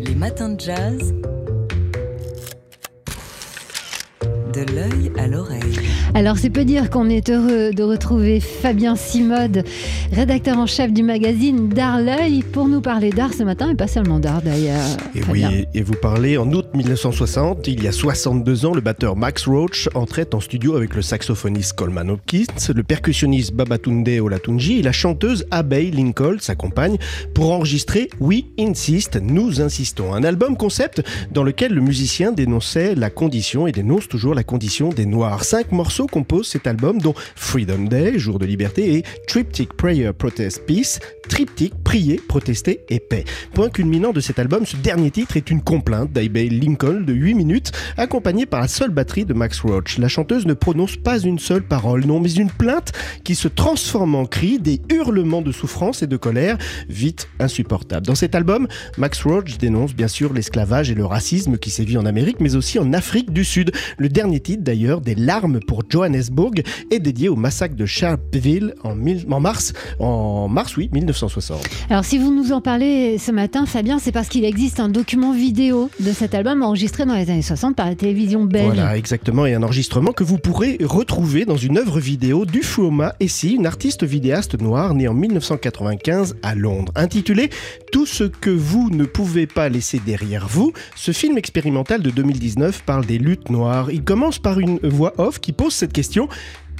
Les matins de jazz. De l'œil à l'oreille. Alors c'est peu dire qu'on est heureux de retrouver Fabien Simode, rédacteur en chef du magazine D'Art l'œil, pour nous parler d'art ce matin, et pas seulement d'art d'ailleurs. Et oui, et vous parlez en août 1960, il y a 62 ans, le batteur Max Roach entrait en studio avec le saxophoniste Coleman Hopkins, le percussionniste Babatunde Olatunji et la chanteuse Abbey Lincoln, sa compagne, pour enregistrer We Insist, Nous Insistons, un album concept dans lequel le musicien dénonçait la condition et dénonce toujours la condition des Noirs. Cinq morceaux composent cet album, dont Freedom Day, Jour de liberté, et Triptych Prayer Protest Peace, triptyque Prier, Protester et Paix. Point culminant de cet album, ce dernier titre est une complainte d'Abbey Lincoln de 8 minutes, accompagnée par la seule batterie de Max Roach. La chanteuse ne prononce pas une seule parole, non, mais une plainte qui se transforme en cri, des hurlements de souffrance et de colère, vite insupportables. Dans cet album, Max Roach dénonce bien sûr l'esclavage et le racisme qui sévit en Amérique, mais aussi en Afrique du Sud. Le dernier titre d'ailleurs, Des larmes pour Johannesburg, est dédié au massacre de Sharpeville en mars, en mars oui, 1960. Alors si vous nous en parlez ce matin, Fabien, c'est parce qu'il existe un document vidéo de cet album enregistré dans les années 60 par la télévision belge. Voilà, exactement, et un enregistrement que vous pourrez retrouver dans une œuvre vidéo du Fuoma Essie, une artiste vidéaste noire née en 1995 à Londres. Intitulé Tout ce que vous ne pouvez pas laisser derrière vous, ce film expérimental de 2019 parle des luttes noires. Il commence par une voix off qui pose cette question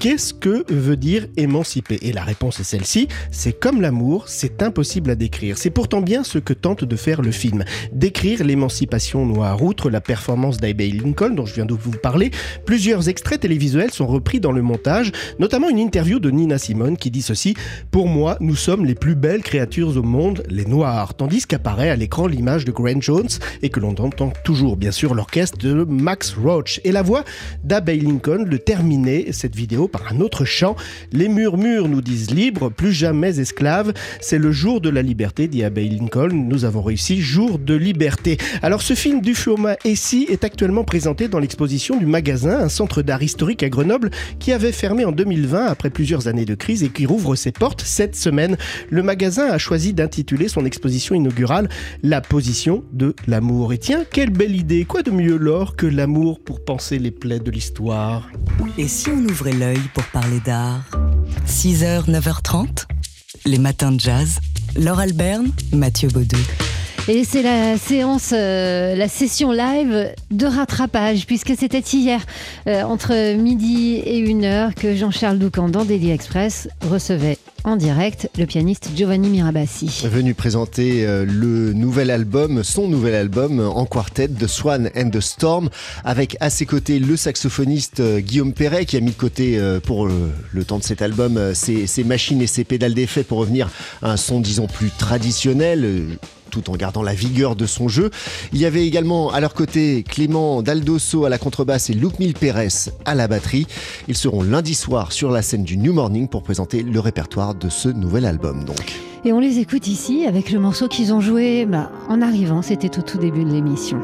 Qu'est-ce que veut dire émanciper? Et la réponse est celle-ci, c'est comme l'amour, c'est impossible à décrire. C'est pourtant bien ce que tente de faire le film, décrire l'émancipation noire. Outre la performance d'Abbey Lincoln dont je viens de vous parler, plusieurs extraits télévisuels sont repris dans le montage, notamment une interview de Nina Simone qui dit ceci Pour moi, nous sommes les plus belles créatures au monde, les noirs, tandis qu'apparaît à l'écran l'image de Grant Jones et que l'on entend toujours bien sûr l'orchestre de Max Roach et la voix d'Abbey Lincoln le terminer cette vidéo par un autre chant. Les murmures nous disent libres, plus jamais esclaves. C'est le jour de la liberté, dit Abbey Lincoln. Nous avons réussi, jour de liberté. Alors ce film du Fuoma Essie est actuellement présenté dans l'exposition du magasin, un centre d'art historique à Grenoble qui avait fermé en 2020 après plusieurs années de crise et qui rouvre ses portes cette semaine. Le magasin a choisi d'intituler son exposition inaugurale La position de l'amour. Et tiens, quelle belle idée, quoi de mieux l'or que l'amour pour penser les plaies de l'histoire? Et si on ouvrait l'œil? Pour parler d'art 6h, 9h30, les matins de jazz. Laure Alberne, Mathieu Baudou. Et c'est la séance, euh, la session live de rattrapage, puisque c'était hier, euh, entre midi et une heure, que Jean-Charles Doucan, dans Daily Express, recevait en direct le pianiste Giovanni Mirabassi. Venu présenter euh, le nouvel album, son nouvel album en quartet, The Swan and the Storm, avec à ses côtés le saxophoniste Guillaume Perret qui a mis de côté pour le temps de cet album ses, ses machines et ses pédales d'effet pour revenir à un son disons plus traditionnel tout en gardant la vigueur de son jeu. Il y avait également à leur côté Clément Daldosso à la contrebasse et Luc Pérez à la batterie. Ils seront lundi soir sur la scène du New Morning pour présenter le répertoire de ce nouvel album donc. Et on les écoute ici avec le morceau qu'ils ont joué bah, en arrivant, c'était au tout début de l'émission.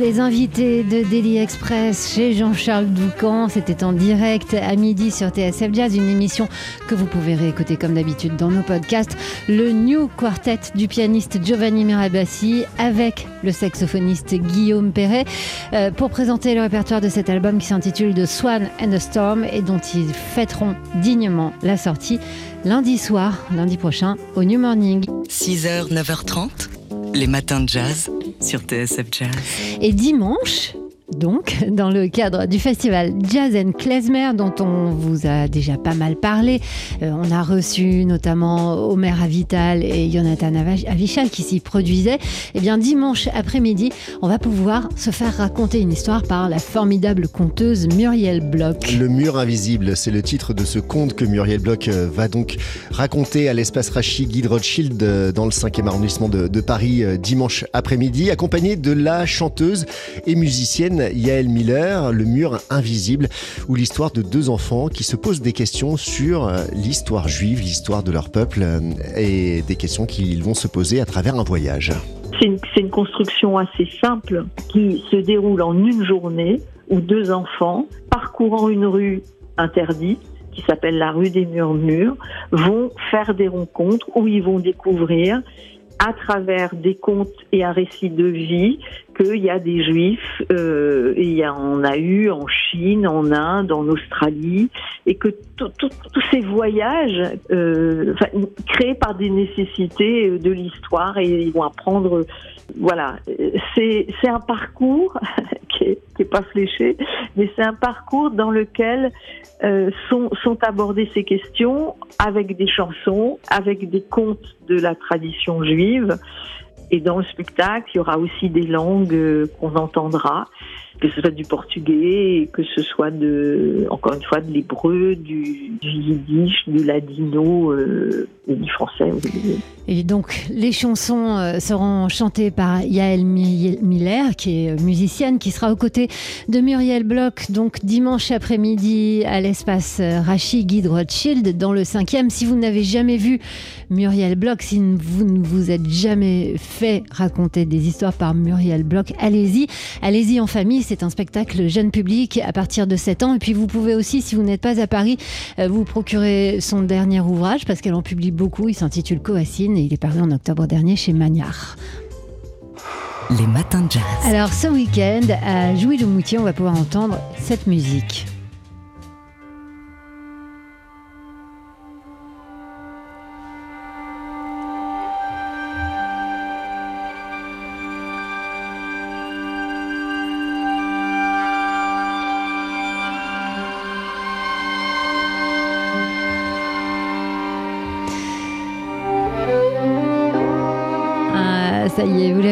Les invités de Daily Express chez Jean-Charles Doucan. C'était en direct à midi sur TSF Jazz, une émission que vous pouvez réécouter comme d'habitude dans nos podcasts. Le New Quartet du pianiste Giovanni Mirabassi avec le saxophoniste Guillaume Perret euh, pour présenter le répertoire de cet album qui s'intitule The Swan and the Storm et dont ils fêteront dignement la sortie lundi soir, lundi prochain, au New Morning. 6h, 9h30, les matins de jazz sur TSF Jazz. Et dimanche, donc, dans le cadre du festival Jazz and Klezmer, dont on vous a déjà pas mal parlé. Euh, on a reçu notamment Omer Avital et Jonathan Avichal qui s'y produisaient. Et eh bien, dimanche après-midi, on va pouvoir se faire raconter une histoire par la formidable conteuse Muriel Bloch. Le mur invisible, c'est le titre de ce conte que Muriel Bloch euh, va donc raconter à l'espace Rachid Guide Rothschild euh, dans le 5e arrondissement de, de Paris dimanche après-midi, accompagnée de la chanteuse et musicienne Yael Miller, Le mur invisible, où l'histoire de deux enfants qui se posent des questions sur euh, l'histoire juive, l'histoire de leur peuple, euh, et des questions qu'ils vont se poser à travers un voyage. C'est une, une, construction assez simple qui se déroule en une journée où deux enfants, parcourant une rue interdite, qui s'appelle la rue des Murmures, vont faire des rencontres où ils vont découvrir à travers des contes et un récit de vie qu'il y a des juifs, euh, et il y en a eu en Chine, en Inde, en Australie, et que tous ces voyages euh, créés par des nécessités de l'histoire, et ils vont apprendre, voilà, c'est un parcours qui est, qui est pas fléché, mais c'est un parcours dans lequel euh, sont, sont abordées ces questions avec des chansons, avec des contes de la tradition juive. Et dans le spectacle, il y aura aussi des langues euh, qu'on entendra que ce soit du portugais, que ce soit de, encore une fois, de l'hébreu, du, yiddish, du ladino euh, et du français. Et donc, les chansons euh, seront chantées par Yael Miller, qui est musicienne, qui sera aux côtés de Muriel Bloch, donc dimanche après-midi à l'espace euh, Rachid Guide Rothschild, dans le 5e. Si vous n'avez jamais vu Muriel Bloch, si vous ne vous êtes jamais fait raconter des histoires par Muriel Bloch, allez-y. Allez-y en famille c'est un spectacle jeune public à partir de 7 ans. Et puis vous pouvez aussi, si vous n'êtes pas à Paris, euh, vous procurer son dernier ouvrage parce qu'elle en publie beaucoup. Il s'intitule Coassine et il est paru en octobre dernier chez Magnard. Les matins de jazz. Alors ce week-end, à Jouy-le-Moutier, on va pouvoir entendre cette musique.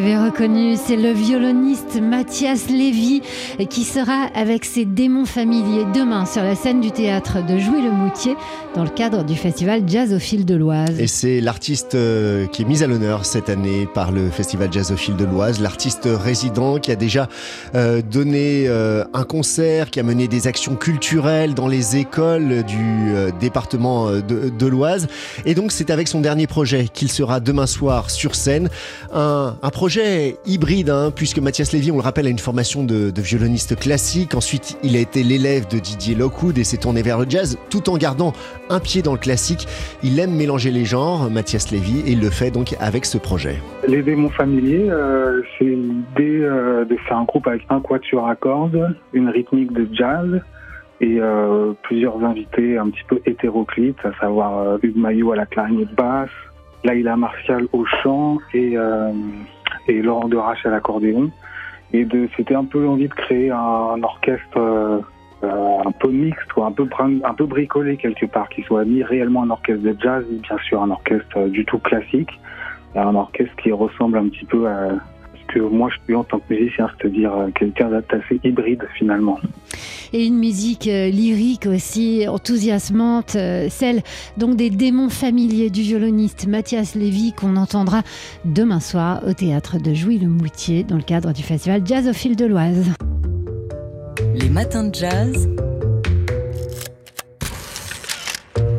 L'avez reconnu, c'est le violoniste Mathias Lévy qui sera avec ses démons familiers demain sur la scène du théâtre de Jouy-le-Moutier dans le cadre du festival Jazz au fil de l'Oise. Et c'est l'artiste euh, qui est mis à l'honneur cette année par le festival Jazz au fil de l'Oise, l'artiste résident qui a déjà euh, donné euh, un concert, qui a mené des actions culturelles dans les écoles du département de, de l'Oise. Et donc c'est avec son dernier projet qu'il sera demain soir sur scène. Un un, projet hybride, hein, puisque Mathias Lévy, on le rappelle, a une formation de, violoniste classique. Ensuite, il a été l'élève de Didier Lockwood et s'est tourné vers le jazz, tout en gardant un pied dans le classique. Il aime mélanger les genres, Mathias Lévy, et le fait donc avec ce projet. Les démons familiers, euh, c'est l'idée euh, de faire un groupe avec un quatuor à cordes, une rythmique de jazz et euh, plusieurs invités un petit peu hétéroclites, à savoir Hugues Maillot à la clarinette basse, Laïla Martial au chant et, et Laurent Derache à l'accordéon. Et c'était un peu l'envie de créer un, orchestre euh, un peu mixte, un peu, un peu bricolé quelque part, qui soit ni réellement un orchestre de jazz, bien sûr un orchestre du tout classique, un orchestre qui ressemble un petit peu à, que moi je suis en tant que musicien, c'est-à-dire euh, quelqu'un d'assez hybride finalement. Et une musique euh, lyrique aussi enthousiasmante, euh, celle donc des démons familiers du violoniste Mathias Lévy qu'on entendra demain soir au théâtre de Jouy-le-Moutier dans le cadre du festival Jazz au fil de l'Oise. Les matins de jazz.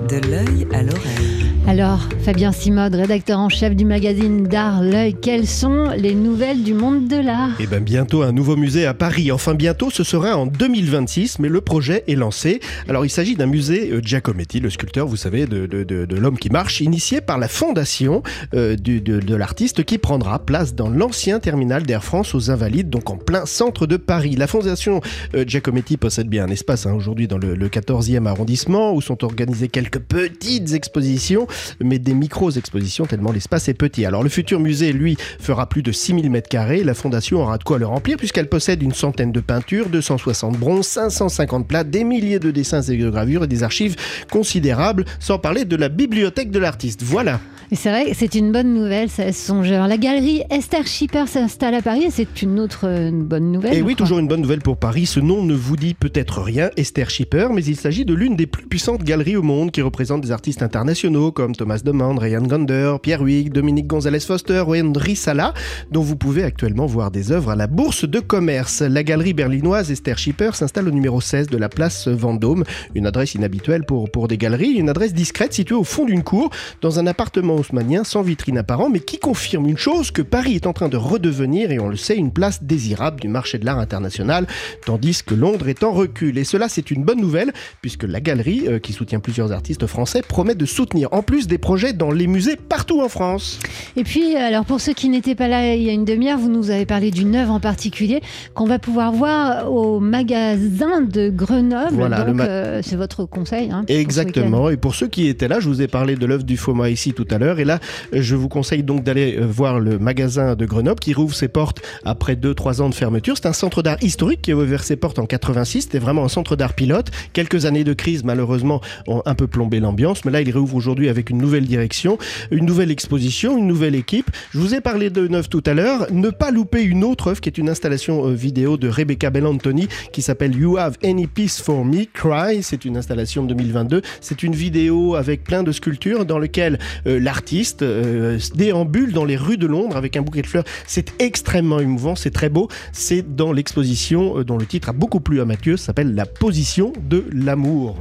De l'œil à l'oreille. Alors, Fabien Simode, rédacteur en chef du magazine D'Art L'œil, quelles sont les nouvelles du monde de l'art? Eh bien bientôt un nouveau musée à Paris. Enfin bientôt, ce sera en 2026, mais le projet est lancé. Alors il s'agit d'un musée euh, Giacometti, le sculpteur, vous savez, de, l'homme qui marche, initié par la fondation euh, de l'artiste qui prendra place dans l'ancien terminal d'Air France aux Invalides, donc en plein centre de Paris. La fondation euh, Giacometti possède bien un espace hein, aujourd'hui dans le, le 14e arrondissement où sont organisées quelques petites expositions mais des micro-expositions tellement l'espace est petit. Alors le futur musée, lui, fera plus de 6000 mètres carrés. La fondation aura de quoi le remplir puisqu'elle possède une centaine de peintures, 260 bronzes, 550 plats, des milliers de dessins et de gravures et des archives considérables, sans parler de la bibliothèque de l'artiste. Voilà. C'est vrai, c'est une bonne nouvelle, ça songeur. La galerie Esther Schipper s'installe à Paris et c'est une autre une bonne nouvelle. Et oui, crois. toujours une bonne nouvelle pour Paris. Ce nom ne vous dit peut-être rien, Esther Schipper, mais il s'agit de l'une des plus puissantes galeries au monde qui représente des artistes internationaux comme Thomas Demand, Ryan Gander, Pierre Huyghe, Dominique Gonzalez Foster ou Henry Sala, dont vous pouvez actuellement voir des œuvres à la Bourse de commerce. La galerie berlinoise Esther Schipper s'installe au numéro 16 de la place Vendôme, une adresse inhabituelle pour, pour des galeries, une adresse discrète située au fond d'une cour, dans un appartement haussmanien sans vitrine apparent, mais qui confirme une chose que Paris est en train de redevenir, et on le sait, une place désirable du marché de l'art international, tandis que Londres est en recul. Et cela, c'est une bonne nouvelle, puisque la galerie, euh, qui soutient plusieurs artistes français, promet de soutenir en plus des projets dans les musées partout en France. Et puis, alors pour ceux qui n'étaient pas là il y a une demi-heure, vous nous avez parlé d'une œuvre en particulier qu'on va pouvoir voir au magasin de Grenoble. Voilà, Donc, euh, c'est votre conseil. hein, pour Exactement. Et pour ceux qui étaient là, je vous ai parlé de l'œuvre du FOMA ici tout à l'heure. Et là, je vous conseille donc d'aller euh, voir le magasin de Grenoble qui rouvre ses portes après 2-3 ans de fermeture. C'est un centre d'art historique qui a ouvert ses portes en 86. C'était vraiment un centre d'art pilote. Quelques années de crise, malheureusement, ont un peu plombé l'ambiance. Mais là, il réouvre aujourd'hui avec une nouvelle direction, une nouvelle exposition, une nouvelle équipe. Je vous ai parlé de neuf tout à l'heure. Ne pas louper une autre œuvre qui est une installation euh, vidéo de Rebecca Bellantoni qui s'appelle You Have Any Peace for Me Cry. C'est une installation de 2022. C'est une vidéo avec plein de sculptures dans lequel euh, l'artiste euh, déambule dans les rues de Londres avec un bouquet de fleurs. C'est extrêmement émouvant, c'est très beau. C'est dans l'exposition dont le titre a beaucoup plu à Mathieu, s'appelle La position de l'amour.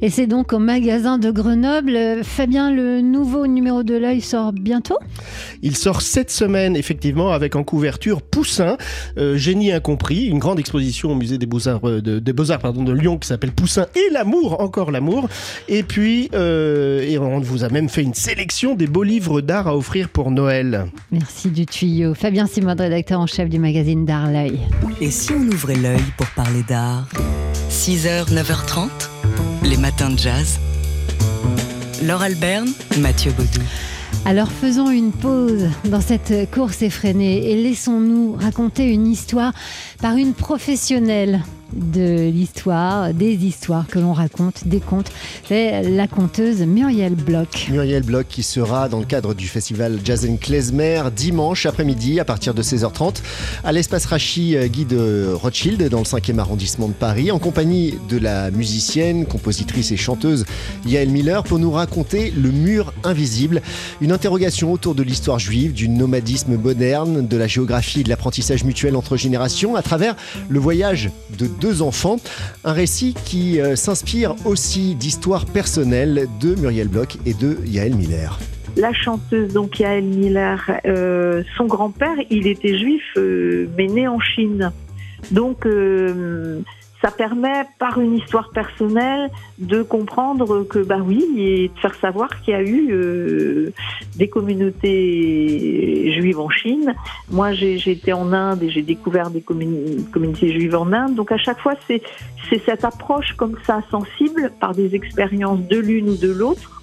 Et c'est donc au magasin de Grenoble. Euh, Le nouveau numéro de l'œil sort bientôt Il sort cette semaine, effectivement, avec en couverture Poussin, euh, génie incompris, une grande exposition au musée des Beaux-Arts euh, de, des Beaux-Arts, pardon, de Lyon qui s'appelle Poussin et l'amour, encore l'amour. Et puis, euh, et on vous a même fait une sélection des beaux livres d'art à offrir pour Noël. Merci du tuyau. Fabien Simon, rédacteur en chef du magazine d'Art L'œil. Et si on ouvrait l'œil pour parler d'art? 6h, 9h30, les matins de jazz. Laure Alberne, Mathieu Baudou. Alors faisons une pause dans cette course effrénée et laissons-nous raconter une histoire par une professionnelle de l'histoire, des histoires que l'on raconte, des contes. C'est la conteuse Muriel Bloch. Muriel Bloch qui sera dans le cadre du festival Jazz Klezmer dimanche après-midi à partir de 16h30 à l'espace Rachi euh, Guy de Rothschild dans le 5e arrondissement de Paris en compagnie de la musicienne, compositrice et chanteuse Yael Miller pour nous raconter Le mur invisible, une interrogation autour de l'histoire juive, du nomadisme moderne, de la géographie et de l'apprentissage mutuel entre générations à travers le voyage de deux enfants. Un récit qui euh, s'inspire aussi d'histoires personnelles de Muriel Bloch et de Yael Miller. La chanteuse, donc Yael Miller, euh, son grand-père, il était juif, euh, mais né en Chine. Donc, ça permet, par une histoire personnelle, de comprendre que, bah oui, et de faire savoir qu'il y a eu euh, des communautés juives en Chine. Moi, j'ai été en Inde et j'ai découvert des communautés juives en Inde. Donc, à chaque fois, c'est cette approche comme ça, sensible, par des expériences de l'une ou de l'autre,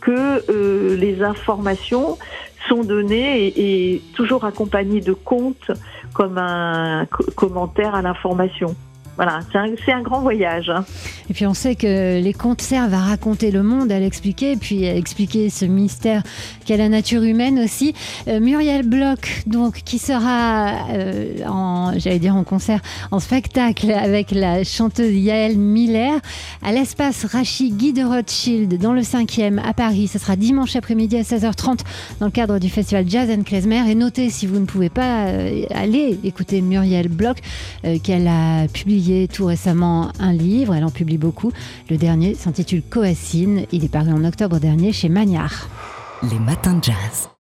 que euh, les informations sont données et, et toujours accompagnées de contes comme un co- commentaire à l'information. Voilà, c'est un, grand voyage. hein. Et puis on sait que les contes servent à raconter le monde, à l'expliquer, puis à expliquer ce mystère qu'est la nature humaine aussi. Euh, Muriel Bloch, donc, qui sera euh, en, j'allais dire en concert, en spectacle avec la chanteuse Yael Miller à l'espace Rachi Guy de Rothschild dans le 5e à Paris. Ce sera dimanche après-midi à 16h30 dans le cadre du festival Jazz and Klezmer. Et notez, si vous ne pouvez pas euh, aller écouter Muriel Bloch, qu'elle a publié publié tout récemment un livre, elle en publie beaucoup. Le dernier s'intitule Coacine, il est paru en octobre dernier chez Magnard. Les matins jazz.